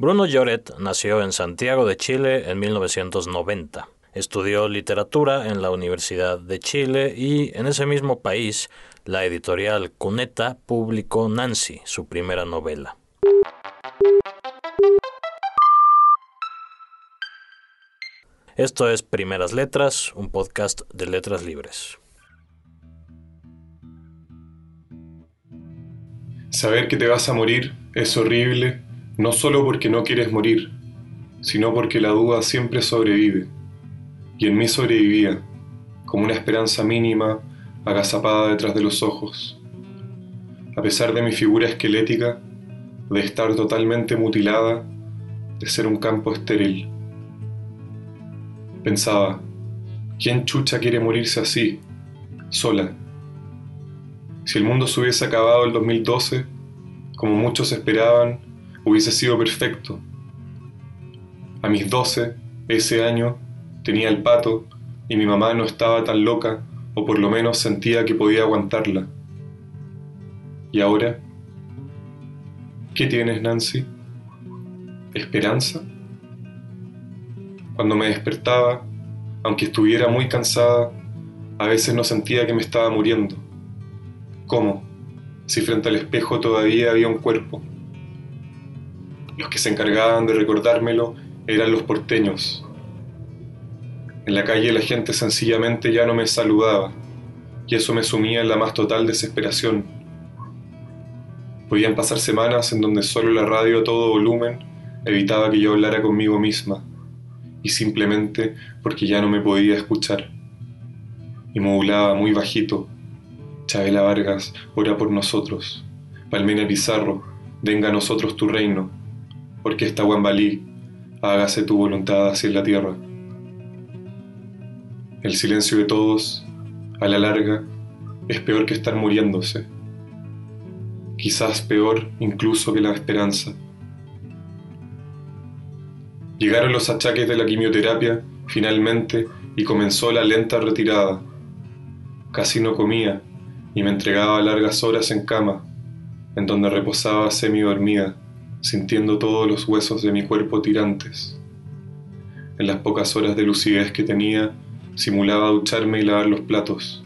Bruno Lloret nació en Santiago de Chile en 1990. Estudió literatura en la Universidad de Chile y en ese mismo país la editorial Cuneta publicó Nancy, su primera novela. Esto es Primeras Letras, un podcast de letras libres. Saber que te vas a morir es horrible no solo porque no quieres morir, sino porque la duda siempre sobrevive. Y en mí sobrevivía, como una esperanza mínima agazapada detrás de los ojos. A pesar de mi figura esquelética, de estar totalmente mutilada, de ser un campo estéril. Pensaba, ¿quién chucha quiere morirse así, sola? Si el mundo se hubiese acabado el 2012, como muchos esperaban, hubiese sido perfecto. A mis doce, ese año, tenía el pato y mi mamá no estaba tan loca, o por lo menos sentía que podía aguantarla. ¿Y ahora? ¿Qué tienes, Nancy? ¿Esperanza? Cuando me despertaba, aunque estuviera muy cansada, a veces no sentía que me estaba muriendo. ¿Cómo? Si frente al espejo todavía había un cuerpo. Los que se encargaban de recordármelo eran los porteños. En la calle la gente sencillamente ya no me saludaba, y eso me sumía en la más total desesperación. Podían pasar semanas en donde solo la radio a todo volumen evitaba que yo hablara conmigo misma, y simplemente porque ya no me podía escuchar. Y modulaba muy bajito. Chabela Vargas, ora por nosotros. Palmena Pizarro, venga a nosotros tu reino porque esta Wambalí, hágase tu voluntad así en la tierra. El silencio de todos, a la larga, es peor que estar muriéndose. Quizás peor incluso que la esperanza. Llegaron los achaques de la quimioterapia, finalmente, y comenzó la lenta retirada. Casi no comía y me entregaba largas horas en cama, en donde reposaba semi dormida sintiendo todos los huesos de mi cuerpo tirantes. En las pocas horas de lucidez que tenía, simulaba ducharme y lavar los platos.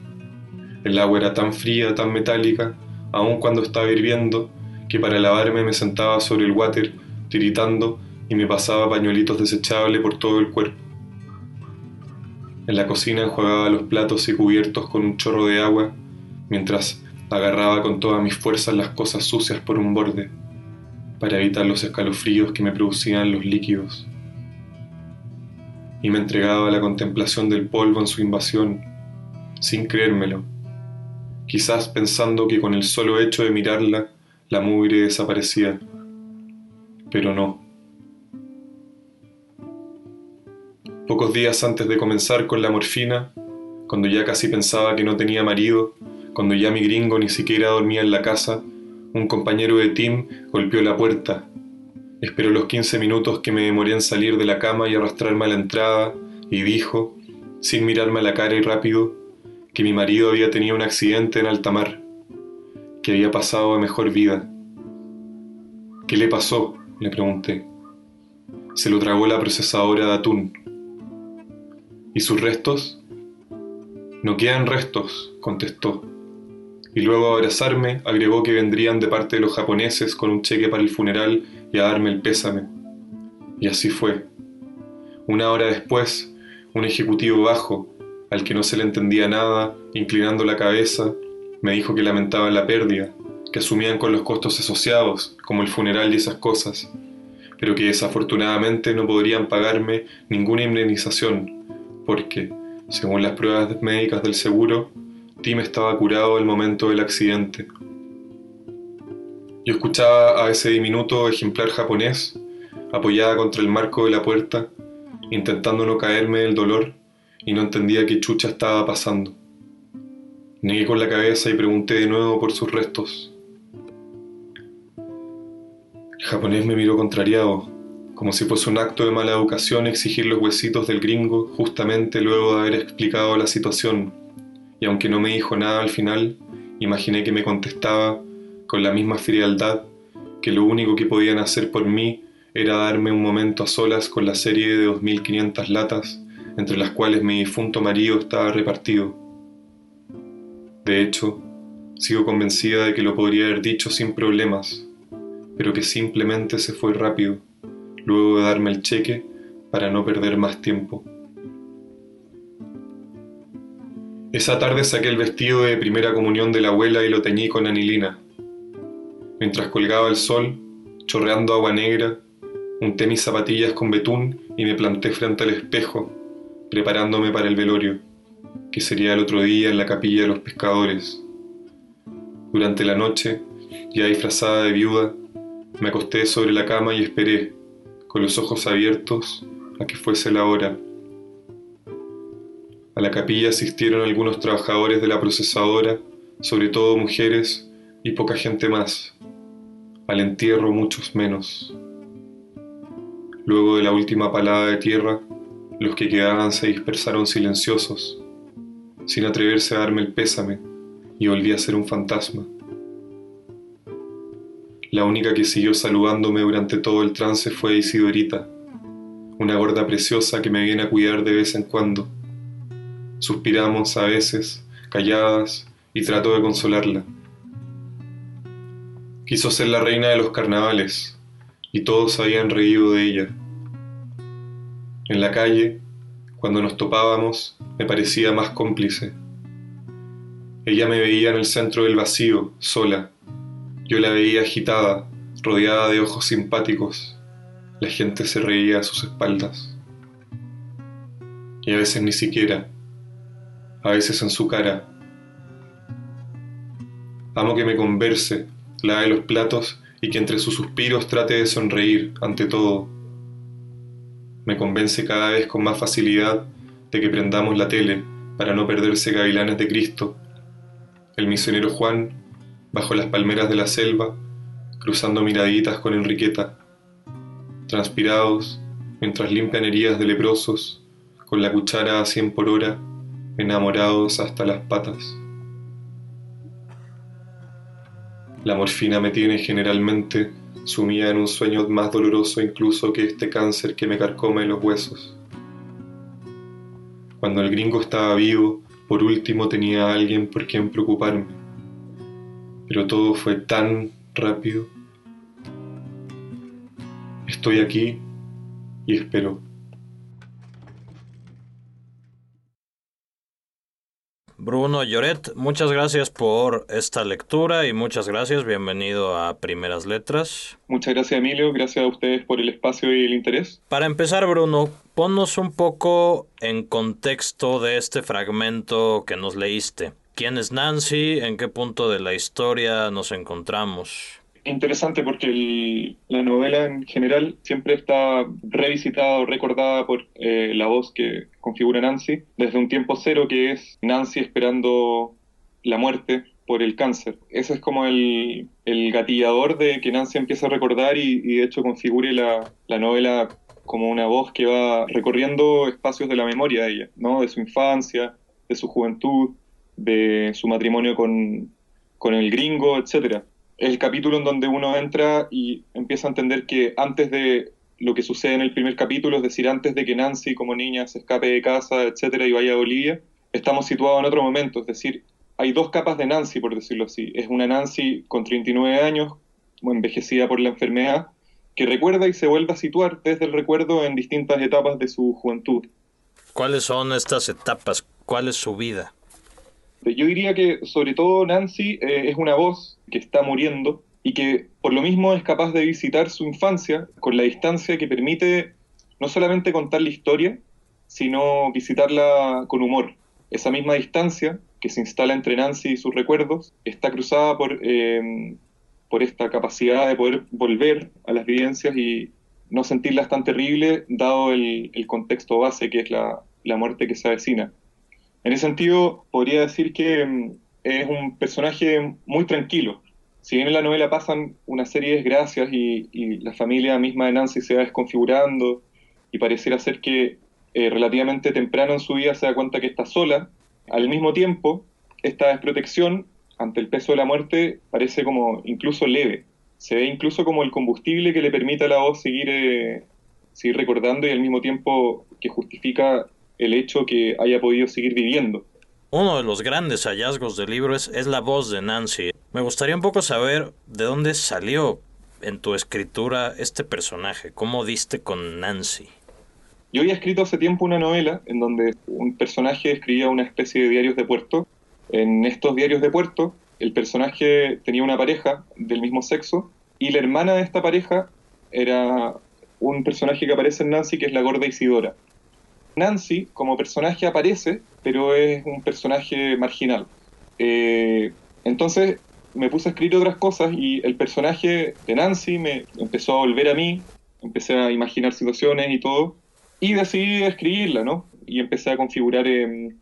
El agua era tan fría, tan metálica, aun cuando estaba hirviendo, que para lavarme me sentaba sobre el water, tiritando, y me pasaba pañuelitos desechables por todo el cuerpo. En la cocina enjuagaba los platos y cubiertos con un chorro de agua, mientras agarraba con todas mis fuerzas las cosas sucias por un borde para evitar los escalofríos que me producían los líquidos. Y me entregaba a la contemplación del polvo en su invasión, sin creérmelo, quizás pensando que con el solo hecho de mirarla, la mugre desaparecía. Pero no. Pocos días antes de comenzar con la morfina, cuando ya casi pensaba que no tenía marido, cuando ya mi gringo ni siquiera dormía en la casa, un compañero de Tim golpeó la puerta. Esperó los 15 minutos que me demoré en salir de la cama y arrastrarme a la entrada y dijo, sin mirarme a la cara y rápido, que mi marido había tenido un accidente en alta mar, que había pasado a mejor vida. ¿Qué le pasó? le pregunté. Se lo tragó la procesadora de atún. ¿Y sus restos? No quedan restos, contestó y luego abrazarme agregó que vendrían de parte de los japoneses con un cheque para el funeral y a darme el pésame. Y así fue. Una hora después, un ejecutivo bajo, al que no se le entendía nada, inclinando la cabeza, me dijo que lamentaban la pérdida, que asumían con los costos asociados, como el funeral y esas cosas, pero que desafortunadamente no podrían pagarme ninguna indemnización, porque, según las pruebas médicas del seguro, Tim estaba curado el momento del accidente. Yo escuchaba a ese diminuto ejemplar japonés, apoyada contra el marco de la puerta, intentando no caerme del dolor, y no entendía qué chucha estaba pasando. Negué con la cabeza y pregunté de nuevo por sus restos. El japonés me miró contrariado, como si fuese un acto de mala educación exigir los huesitos del gringo justamente luego de haber explicado la situación y aunque no me dijo nada al final, imaginé que me contestaba con la misma frialdad que lo único que podían hacer por mí era darme un momento a solas con la serie de 2.500 latas entre las cuales mi difunto marido estaba repartido. De hecho, sigo convencida de que lo podría haber dicho sin problemas, pero que simplemente se fue rápido, luego de darme el cheque para no perder más tiempo. Esa tarde saqué el vestido de primera comunión de la abuela y lo teñí con anilina. Mientras colgaba el sol, chorreando agua negra, unté mis zapatillas con betún y me planté frente al espejo, preparándome para el velorio, que sería el otro día en la capilla de los pescadores. Durante la noche, ya disfrazada de viuda, me acosté sobre la cama y esperé, con los ojos abiertos, a que fuese la hora. A la capilla asistieron algunos trabajadores de la procesadora, sobre todo mujeres y poca gente más. Al entierro muchos menos. Luego de la última palada de tierra, los que quedaban se dispersaron silenciosos, sin atreverse a darme el pésame, y volví a ser un fantasma. La única que siguió saludándome durante todo el trance fue Isidorita, una gorda preciosa que me viene a cuidar de vez en cuando Suspiramos a veces, calladas, y trato de consolarla. Quiso ser la reina de los carnavales, y todos habían reído de ella. En la calle, cuando nos topábamos, me parecía más cómplice. Ella me veía en el centro del vacío, sola. Yo la veía agitada, rodeada de ojos simpáticos. La gente se reía a sus espaldas. Y a veces ni siquiera a veces en su cara. Amo que me converse, lave los platos y que entre sus suspiros trate de sonreír ante todo. Me convence cada vez con más facilidad de que prendamos la tele para no perderse Gavilanes de Cristo. El misionero Juan, bajo las palmeras de la selva, cruzando miraditas con Enriqueta. Transpirados, mientras limpian heridas de leprosos, con la cuchara a cien por hora, enamorados hasta las patas. La morfina me tiene generalmente sumida en un sueño más doloroso incluso que este cáncer que me carcome los huesos. Cuando el gringo estaba vivo, por último tenía a alguien por quien preocuparme. Pero todo fue tan rápido. Estoy aquí y espero. Bruno Lloret, muchas gracias por esta lectura y muchas gracias, bienvenido a Primeras Letras. Muchas gracias Emilio, gracias a ustedes por el espacio y el interés. Para empezar Bruno, ponnos un poco en contexto de este fragmento que nos leíste. ¿Quién es Nancy? ¿En qué punto de la historia nos encontramos? Interesante porque la novela en general siempre está revisitada o recordada por eh, la voz que configura Nancy desde un tiempo cero que es Nancy esperando la muerte por el cáncer. Ese es como el, gatillador de que Nancy empieza a recordar y, de hecho configure la, la, novela como una voz que va recorriendo espacios de la memoria de ella, ¿no? de su infancia, de su juventud, de su matrimonio con, con el gringo, etcétera el capítulo en donde uno entra y empieza a entender que antes de lo que sucede en el primer capítulo, es decir, antes de que Nancy como niña se escape de casa, etcétera, y vaya a Bolivia, estamos situados en otro momento, es decir, hay dos capas de Nancy, por decirlo así. Es una Nancy con 39 años, envejecida por la enfermedad, que recuerda y se vuelve a situar desde el recuerdo en distintas etapas de su juventud. ¿Cuáles son estas etapas? ¿Cuál es su vida? Yo diría que sobre todo Nancy eh, es una voz que está muriendo y que por lo mismo es capaz de visitar su infancia con la distancia que permite no solamente contar la historia, sino visitarla con humor. Esa misma distancia que se instala entre Nancy y sus recuerdos está cruzada por, em, por esta capacidad de poder volver a las vivencias y no sentirlas tan terribles dado el, el contexto base que es la, la muerte que se avecina. En ese sentido, podría decir que mm, es un personaje muy tranquilo. Si bien en la novela pasan una serie de desgracias y, la familia misma de Nancy se va desconfigurando y pareciera ser que eh, relativamente temprano en su vida se da cuenta que está sola, al mismo tiempo, esta desprotección ante el peso de la muerte parece como incluso leve. se ve incluso como el combustible que le permite a la voz seguir, eh, seguir recordando y al mismo tiempo que justifica el hecho que haya podido seguir viviendo. Uno de los grandes hallazgos del libro es, es la voz de Nancy. Me gustaría un poco saber de dónde salió en tu escritura este personaje, cómo diste con Nancy. Yo había escrito hace tiempo una novela en donde un personaje escribía una especie de diarios de puerto. En estos diarios de puerto, el personaje tenía una pareja del mismo sexo y la hermana de esta pareja era un personaje que aparece en Nancy, que es la gorda Isidora. Nancy como personaje aparece, pero es un personaje marginal. Eh, entonces me puse a escribir otras cosas y el personaje de Nancy me empezó a volver a mí, empecé a imaginar situaciones y todo, y decidí escribirla, ¿no? Y empecé a configurar em,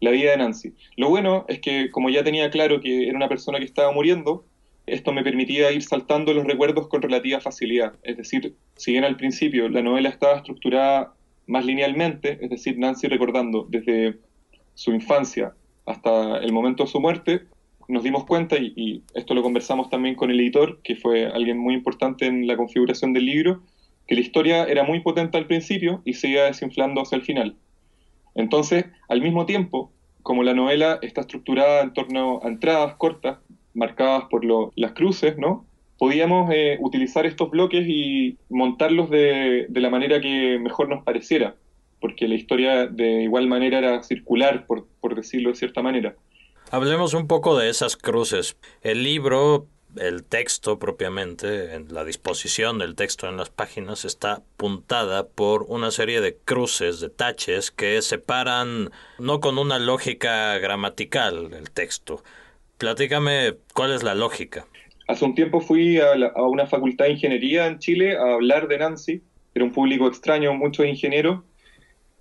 la vida de Nancy. Lo bueno es que como ya tenía claro que era una persona que estaba muriendo, esto me permitía ir saltando los recuerdos con relativa facilidad. Es decir, si bien al principio la novela estaba estructurada más linealmente, es decir, Nancy recordando desde su infancia hasta el momento de su muerte, nos dimos cuenta, y, esto lo conversamos también con el editor, que fue alguien muy importante en la configuración del libro, que la historia era muy potente al principio y se iba desinflando hacia el final. Entonces, al mismo tiempo, como la novela está estructurada en torno a entradas cortas, marcadas por las cruces, ¿no? Podíamos eh, utilizar estos bloques y montarlos de, la manera que mejor nos pareciera, porque la historia de igual manera era circular, por, por decirlo de cierta manera. Hablemos un poco de esas cruces. El libro, el texto propiamente, en la disposición del texto en las páginas, está puntada por una serie de cruces, de taches, que separan no con una lógica gramatical el texto. Platícame cuál es la lógica. Hace un tiempo fui a, una facultad de ingeniería en Chile a hablar de Nancy. Era un público extraño, muchos ingenieros.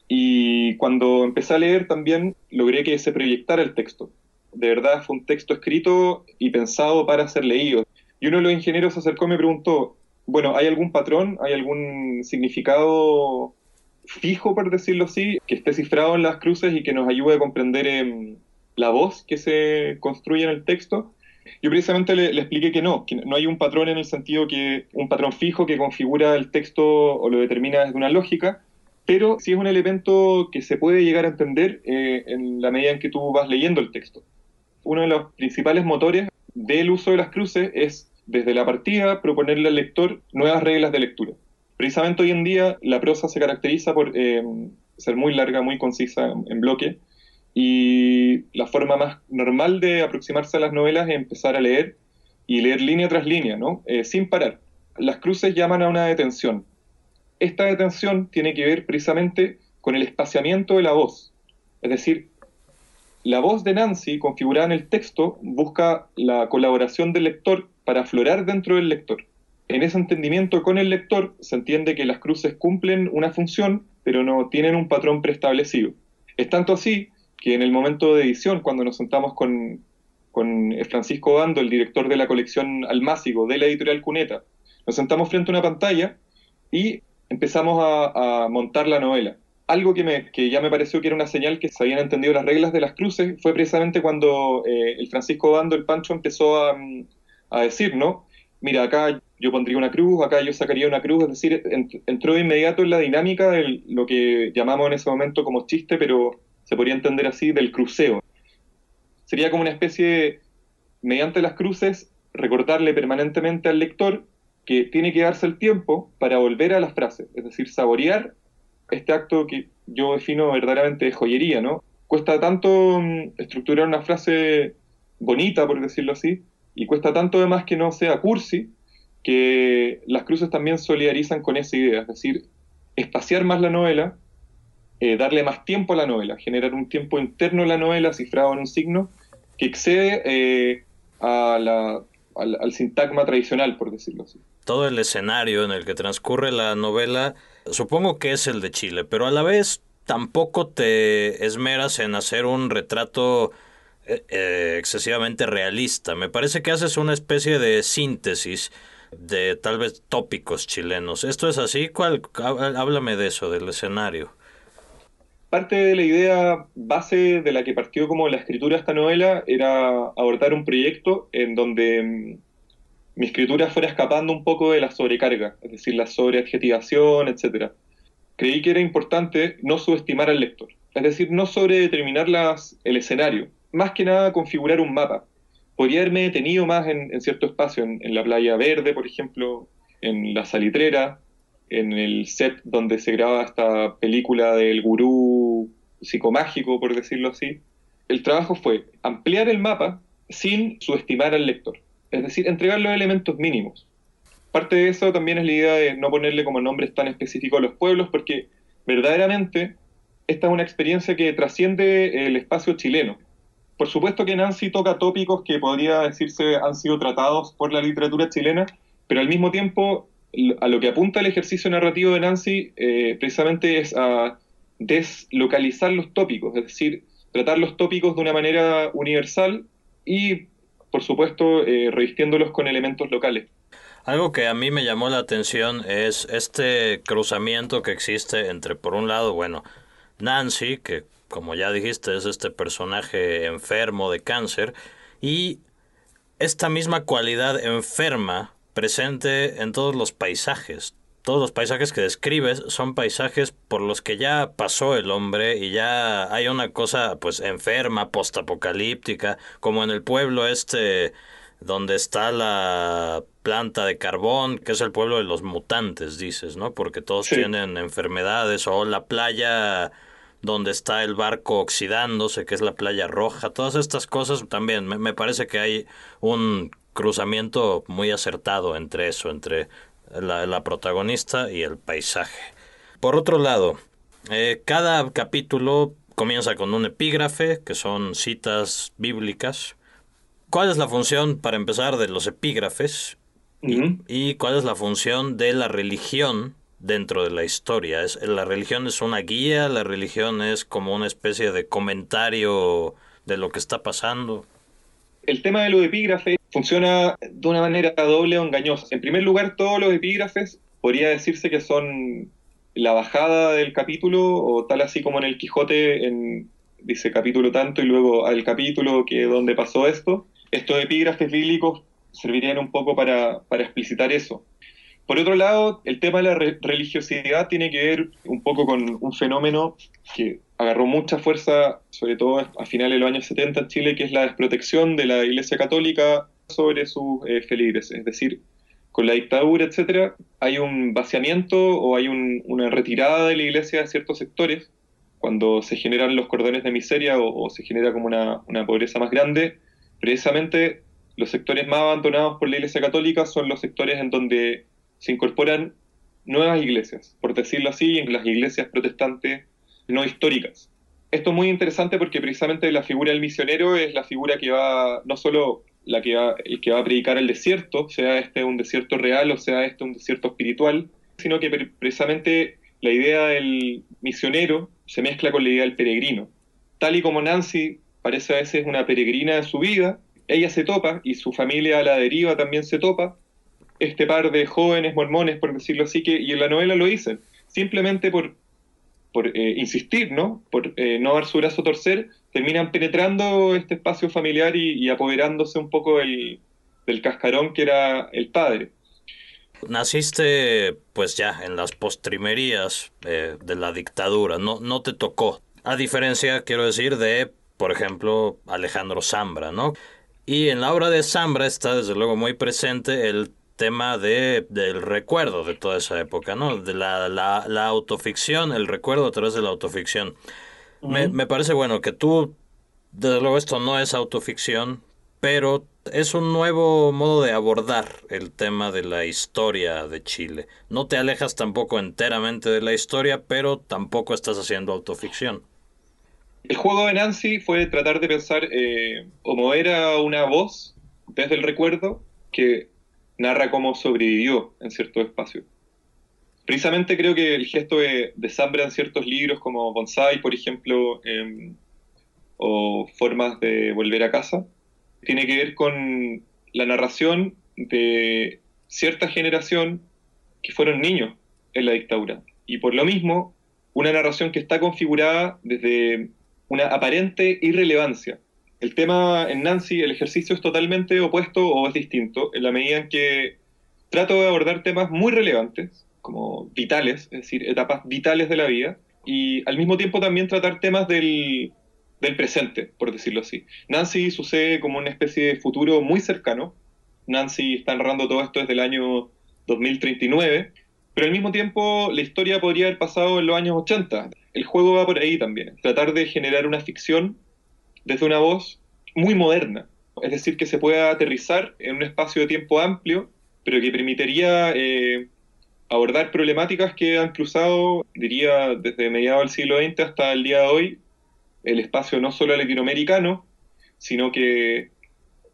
Y cuando empecé a leer también logré que se proyectara el texto. De verdad fue un texto escrito y pensado para ser leído. Y uno de los ingenieros se acercó y me preguntó, bueno, ¿hay algún patrón? ¿Hay algún significado fijo, por decirlo así, que esté cifrado en las cruces y que nos ayude a comprender em, la voz que se construye en el texto? Yo precisamente le, expliqué que no, que no hay un patrón en el sentido que un patrón fijo que configura el texto o lo determina desde una lógica, pero sí es un elemento que se puede llegar a entender eh, en la medida en que tú vas leyendo el texto. Uno de los principales motores del uso de las cruces es, desde la partida, proponerle al lector nuevas reglas de lectura. Precisamente hoy en día la prosa se caracteriza por eh, ser muy larga, muy concisa en bloque, y la forma más normal de aproximarse a las novelas es empezar a leer y leer línea tras línea, ¿no? Eh, sin parar. Las cruces llaman a una detención. Esta detención tiene que ver precisamente con el espaciamiento de la voz. Es decir, la voz de Nancy, configurada en el texto, busca la colaboración del lector para aflorar dentro del lector. En ese entendimiento con el lector se entiende que las cruces cumplen una función, pero no tienen un patrón preestablecido. Es tanto así que en el momento de edición, cuando nos sentamos con, Francisco Bando, el director de la colección Almácigo de la editorial Cuneta, nos sentamos frente a una pantalla y empezamos a, montar la novela. Algo que, me, que ya me pareció que era una señal que se habían entendido las reglas de las cruces fue precisamente cuando eh, el Francisco Bando, el Pancho, empezó a, a, decir, ¿no? Mira, acá yo pondría una cruz, acá yo sacaría una cruz, es decir, entró de inmediato en la dinámica de lo que llamamos en ese momento como chiste, pero se podría entender así, del cruceo. Sería como una especie, mediante las cruces, recordarle permanentemente al lector que tiene que darse el tiempo para volver a las frases, es decir, saborear este acto que yo defino verdaderamente de joyería, ¿no? Cuesta tanto mm, estructurar una frase bonita, por decirlo así, y cuesta tanto además que no sea cursi, que las cruces también solidarizan con esa idea, es decir, espaciar más la novela eh, darle más tiempo a la novela, generar un tiempo interno a la novela cifrado en un signo que excede eh, al, al, sintagma tradicional, por decirlo así. Todo el escenario en el que transcurre la novela, supongo que es el de Chile, pero a la vez tampoco te esmeras en hacer un retrato eh, excesivamente realista. Me parece que haces una especie de síntesis de tal vez tópicos chilenos. ¿Esto es así? ¿Cuál? Háblame de eso, del escenario parte de la idea base de la que partió como la escritura de esta novela era abordar un proyecto en donde mm, mi escritura fuera escapando un poco de la sobrecarga, es decir, la sobreadjetivación, etc. Creí que era importante no subestimar al lector, es decir, no sobredeterminar las, el escenario, más que nada configurar un mapa. Podría haberme detenido más en, cierto espacio, en, la playa verde, por ejemplo, en la salitrera, en el set donde se graba esta película del gurú psicomágico, por decirlo así. El trabajo fue ampliar el mapa sin subestimar al lector, es decir, entregar los elementos mínimos. Parte de eso también es la idea de no ponerle como nombres tan específicos a los pueblos, porque verdaderamente esta es una experiencia que trasciende el espacio chileno. Por supuesto que Nancy toca tópicos que podría decirse han sido tratados por la literatura chilena, pero al mismo tiempo a lo que apunta el ejercicio narrativo de Nancy eh, precisamente es a deslocalizar los tópicos, es decir, tratar los tópicos de una manera universal y, por supuesto, eh, revistiéndolos con elementos locales. Algo que a mí me llamó la atención es este cruzamiento que existe entre, por un lado, bueno, Nancy, que como ya dijiste es este personaje enfermo de cáncer, y esta misma cualidad enferma presente en todos los paisajes. Todos los paisajes que describes son paisajes por los que ya pasó el hombre y ya hay una cosa pues enferma, postapocalíptica, como en el pueblo este donde está la planta de carbón, que es el pueblo de los mutantes, dices, ¿no? Porque todos tienen enfermedades, o la playa donde está el barco oxidándose, que es la playa roja, todas estas cosas también, me, me parece que hay un cruzamiento muy acertado entre eso, entre la, protagonista y el paisaje. Por otro lado, eh, cada capítulo comienza con un epígrafe, que son citas bíblicas. ¿Cuál es la función, para empezar, de los epígrafes? y, cuál es la función de la religión dentro de la historia? ¿Es, ¿La religión es una guía? ¿La religión es como una especie de comentario de lo que está pasando? El tema de los epígrafes funciona de una manera doble o engañosa. En primer lugar, todos los epígrafes podría decirse que son la bajada del capítulo, o tal así como en el Quijote, en, dice capítulo tanto y luego al capítulo que donde pasó esto. Estos epígrafes bíblicos servirían un poco para, para explicitar eso. Por otro lado, el tema de la religiosidad tiene que ver un poco con un fenómeno que agarró mucha fuerza, sobre todo a finales de los años 70 en Chile, que es la desprotección de la Iglesia Católica sobre sus eh. Es decir, con la dictadura, etcétera, hay un vaciamiento o hay una retirada de la iglesia de ciertos sectores. Cuando se generan los cordones de miseria o, se genera como una, una, pobreza más grande, precisamente los sectores más abandonados por la iglesia católica son los sectores en donde se incorporan nuevas iglesias, por decirlo así, en las iglesias protestantes no históricas. Esto es muy interesante porque precisamente la figura del misionero es la figura que va no solo la que va, que va a predicar el desierto, sea este un desierto real o sea este un desierto espiritual, sino que precisamente la idea del misionero se mezcla con la idea del peregrino. Tal y como Nancy parece a veces una peregrina de su vida, ella se topa y su familia a la deriva también se topa, este par de jóvenes mormones, por decirlo así, que, y en la novela lo dicen, simplemente por, por eh, insistir, ¿no? Por eh, no dar su brazo a torcer, terminan penetrando este espacio familiar y, apoderándose un poco del, cascarón que era el padre. Naciste pues ya en las postrimerías eh, de la dictadura, no, no te tocó. A diferencia, quiero decir, de, por ejemplo, Alejandro Zambra, ¿no? Y en la obra de Zambra está desde luego muy presente el tema de, del recuerdo de toda esa época, ¿no? De la, la, la autoficción, el recuerdo a través de la autoficción. Me, parece bueno que tú, desde luego esto no es autoficción, pero es un nuevo modo de abordar el tema de la historia de Chile. No te alejas tampoco enteramente de la historia, pero tampoco estás haciendo autoficción. El juego de Nancy fue tratar de pensar eh, como era una voz desde el recuerdo que narra cómo sobrevivió en cierto espacio. Precisamente creo que el gesto de, de en ciertos libros como Bonsai, por ejemplo, em, o Formas de Volver a Casa, tiene que ver con la narración de cierta generación que fueron niños en la dictadura. Y por lo mismo, una narración que está configurada desde una aparente irrelevancia. El tema en Nancy, el ejercicio es totalmente opuesto o es distinto, en la medida en que trato de abordar temas muy relevantes, como vitales, es decir, etapas vitales de la vida, y al mismo tiempo también tratar temas del, del presente, por decirlo así. Nancy sucede como una especie de futuro muy cercano. Nancy está narrando todo esto desde el año 2039, pero al mismo tiempo la historia podría haber pasado en los años 80. El juego va por ahí también, tratar de generar una ficción desde una voz muy moderna, es decir, que se pueda aterrizar en un espacio de tiempo amplio, pero que permitiría eh, abordar problemáticas que han cruzado, diría, desde mediados del siglo XX hasta el día de hoy, el espacio no solo latinoamericano, sino que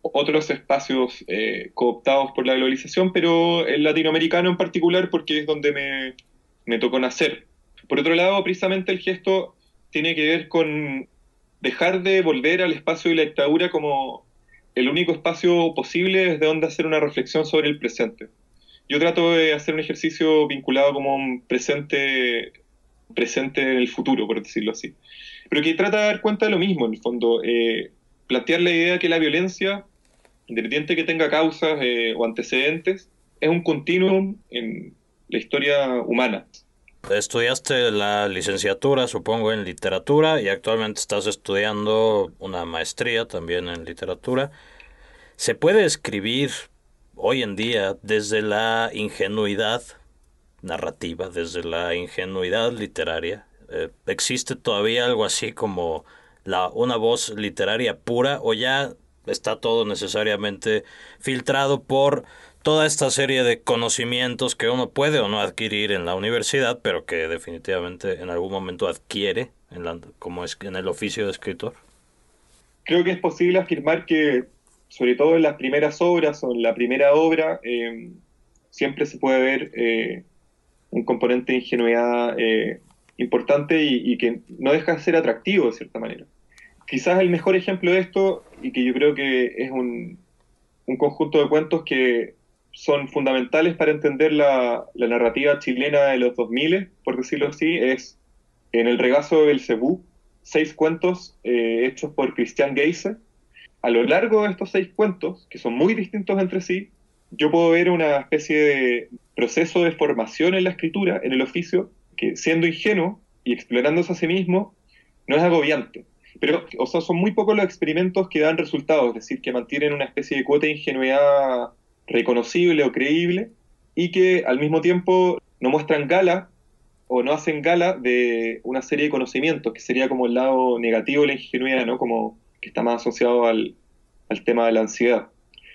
otros espacios eh, cooptados por la globalización, pero el latinoamericano en particular porque es donde me, me tocó nacer. Por otro lado, precisamente el gesto tiene que ver con dejar de volver al espacio de la dictadura como el único espacio posible desde donde hacer una reflexión sobre el presente. Yo trato de hacer un ejercicio vinculado como un presente, presente en el futuro, por decirlo así. Pero que trata de dar cuenta de lo mismo, en el fondo. Eh, plantear la idea que la violencia, independiente que tenga causas eh, o antecedentes, es un continuum en la historia humana. Estudiaste la licenciatura, supongo, en literatura y actualmente estás estudiando una maestría también en literatura. ¿Se puede escribir hoy en día desde la ingenuidad narrativa, desde la ingenuidad literaria? Eh, ¿Existe todavía algo así como la, una voz literaria pura o ya está todo necesariamente filtrado por toda esta serie de conocimientos que uno puede o no adquirir en la universidad, pero que definitivamente en algún momento adquiere en la, como es en el oficio de escritor? Creo que es posible afirmar que, sobre todo en las primeras obras o en la primera obra, eh, siempre se puede ver eh, un componente de ingenuidad eh, importante y, que no deja de ser atractivo de cierta manera. Quizás el mejor ejemplo de esto, y que yo creo que es un, un conjunto de cuentos que son fundamentales para entender la, narrativa chilena de los 2000, por decirlo así, es en el regazo del Cebú, seis cuentos eh, hechos por Christian Geise. A lo largo de estos seis cuentos, que son muy distintos entre sí, yo puedo ver una especie de proceso de formación en la escritura, en el oficio, que siendo ingenuo y explorándose a sí mismo, no es agobiante. Pero, o sea, son muy pocos los experimentos que dan resultados, es decir, que mantienen una especie de cuota de ingenuidad reconocible o creíble y que al mismo tiempo no muestran gala o no hacen gala de una serie de conocimientos, que sería como el lado negativo de la ingenuidad, ¿no? Como que está más asociado al, tema de la ansiedad.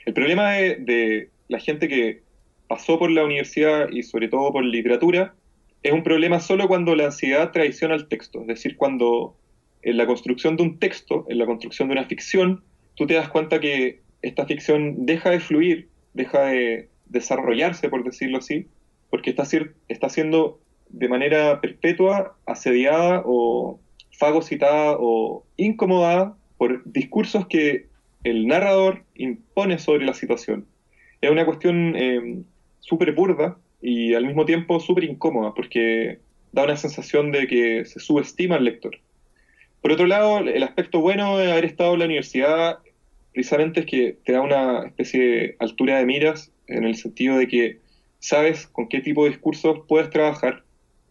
El problema de, la gente que pasó por la universidad y sobre todo por literatura es un problema solo cuando la ansiedad traiciona el texto, es decir, cuando en la construcción de un texto, en la construcción de una ficción, tú te das cuenta que esta ficción deja de fluir deja de desarrollarse, por decirlo así, porque está, está siendo de manera perpetua asediada o fagocitada o incomodada por discursos que el narrador impone sobre la situación. Es una cuestión eh, súper burda y al mismo tiempo súper incómoda porque da una sensación de que se subestima al lector. Por otro lado, el aspecto bueno de haber estado en la universidad precisamente es que te da una especie de altura de miras en el sentido de que sabes con qué tipo de discursos puedes trabajar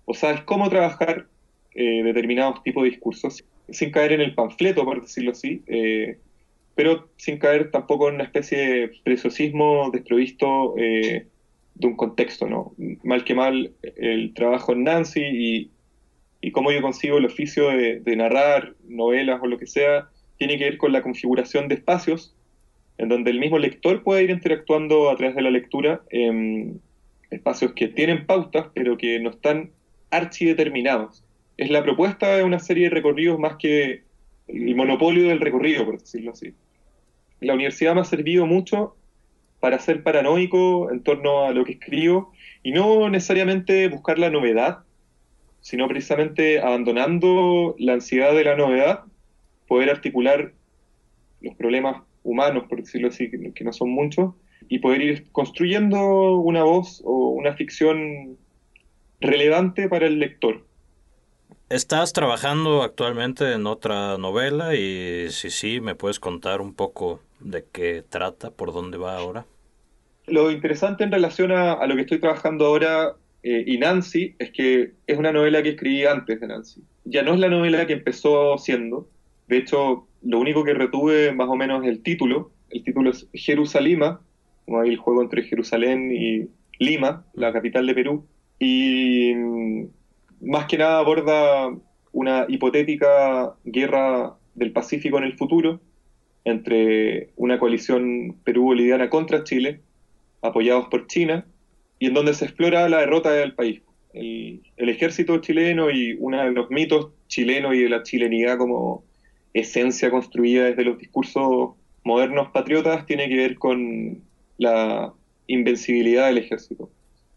o sabes cómo trabajar eh, determinados tipos de discursos sin caer en el panfleto, por decirlo así, eh, pero sin caer tampoco en una especie de preciosismo desprovisto eh, de un contexto, ¿no? Mal que mal, el trabajo en Nancy y, y cómo yo consigo el oficio de, narrar novelas o lo que sea, tiene que ver con la configuración de espacios, en donde el mismo lector puede ir interactuando a través de la lectura en espacios que tienen pautas, pero que no están archideterminados. Es la propuesta de una serie de recorridos más que el monopolio del recorrido, por decirlo así. La universidad me ha servido mucho para ser paranoico en torno a lo que escribo y no necesariamente buscar la novedad, sino precisamente abandonando la ansiedad de la novedad poder articular los problemas humanos, por decirlo así, que, no son muchos, y poder ir construyendo una voz o una ficción relevante para el lector. ¿Estás trabajando actualmente en otra novela? Y si sí, ¿me puedes contar un poco de qué trata, por dónde va ahora? Lo interesante en relación a, lo que estoy trabajando ahora eh, y Nancy es que es una novela que escribí antes de Nancy. Ya no es la novela que empezó siendo. De hecho, lo único que retuve más o menos es el título. El título es Jerusalima, como hay el juego entre Jerusalén y Lima, la capital de Perú. Y mm, más que nada aborda una hipotética guerra del Pacífico en el futuro entre una coalición perú-boliviana contra Chile, apoyados por China, y en donde se explora la derrota del país. El, el, ejército chileno y uno de los mitos chilenos y de la chilenidad como esencia construida desde los discursos modernos patriotas tiene que ver con la invencibilidad del ejército.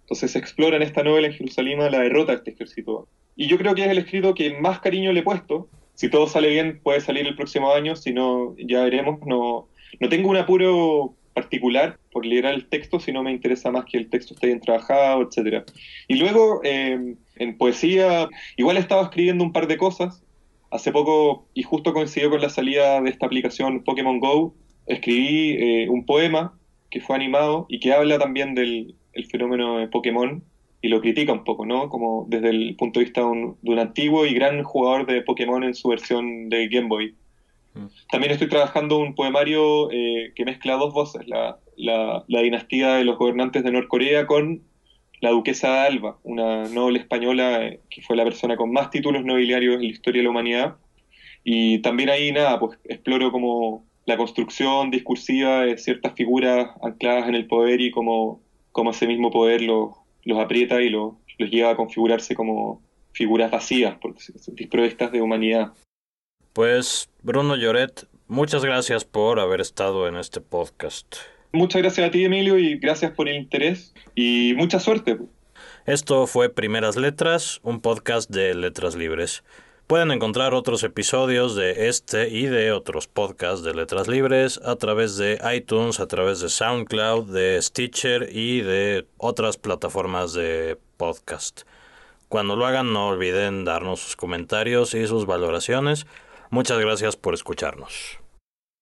Entonces se explora en esta novela en Jerusalén la derrota de este ejército. Y yo creo que es el escrito que más cariño le he puesto. Si todo sale bien, puede salir el próximo año, si no, ya veremos. No, no tengo un apuro particular por leer el texto, sino me interesa más que el texto esté bien trabajado, etc. Y luego, eh, en poesía, igual he estado escribiendo un par de cosas. Hace poco, y justo coincidió con la salida de esta aplicación Pokémon Go, escribí eh, un poema que fue animado y que habla también del, el fenómeno de Pokémon y lo critica un poco, ¿no? Como desde el punto de vista de un, antiguo y gran jugador de Pokémon en su versión de Game Boy. Mm. También estoy trabajando un poemario eh, que mezcla dos voces, la, la, dinastía de los gobernantes de Norcorea con la duquesa de Alba, una noble española eh, que fue la persona con más títulos nobiliarios en la historia de la humanidad. Y también ahí, nada, pues exploro como la construcción discursiva de ciertas figuras ancladas en el poder y como cómo ese mismo poder los, los aprieta y los, los lleva a configurarse como figuras vacías, porque desprovistas de humanidad. Pues, Bruno Lloret, muchas gracias por haber estado en este podcast. Muchas gracias a ti, Emilio, y gracias por el interés y mucha suerte. Esto fue Primeras Letras, un podcast de Letras Libres. Pueden encontrar otros episodios de este y de otros podcasts de Letras Libres a través de iTunes, a través de SoundCloud, de Stitcher y de otras plataformas de podcast. Cuando lo hagan no olviden darnos sus comentarios y sus valoraciones. Muchas gracias por escucharnos.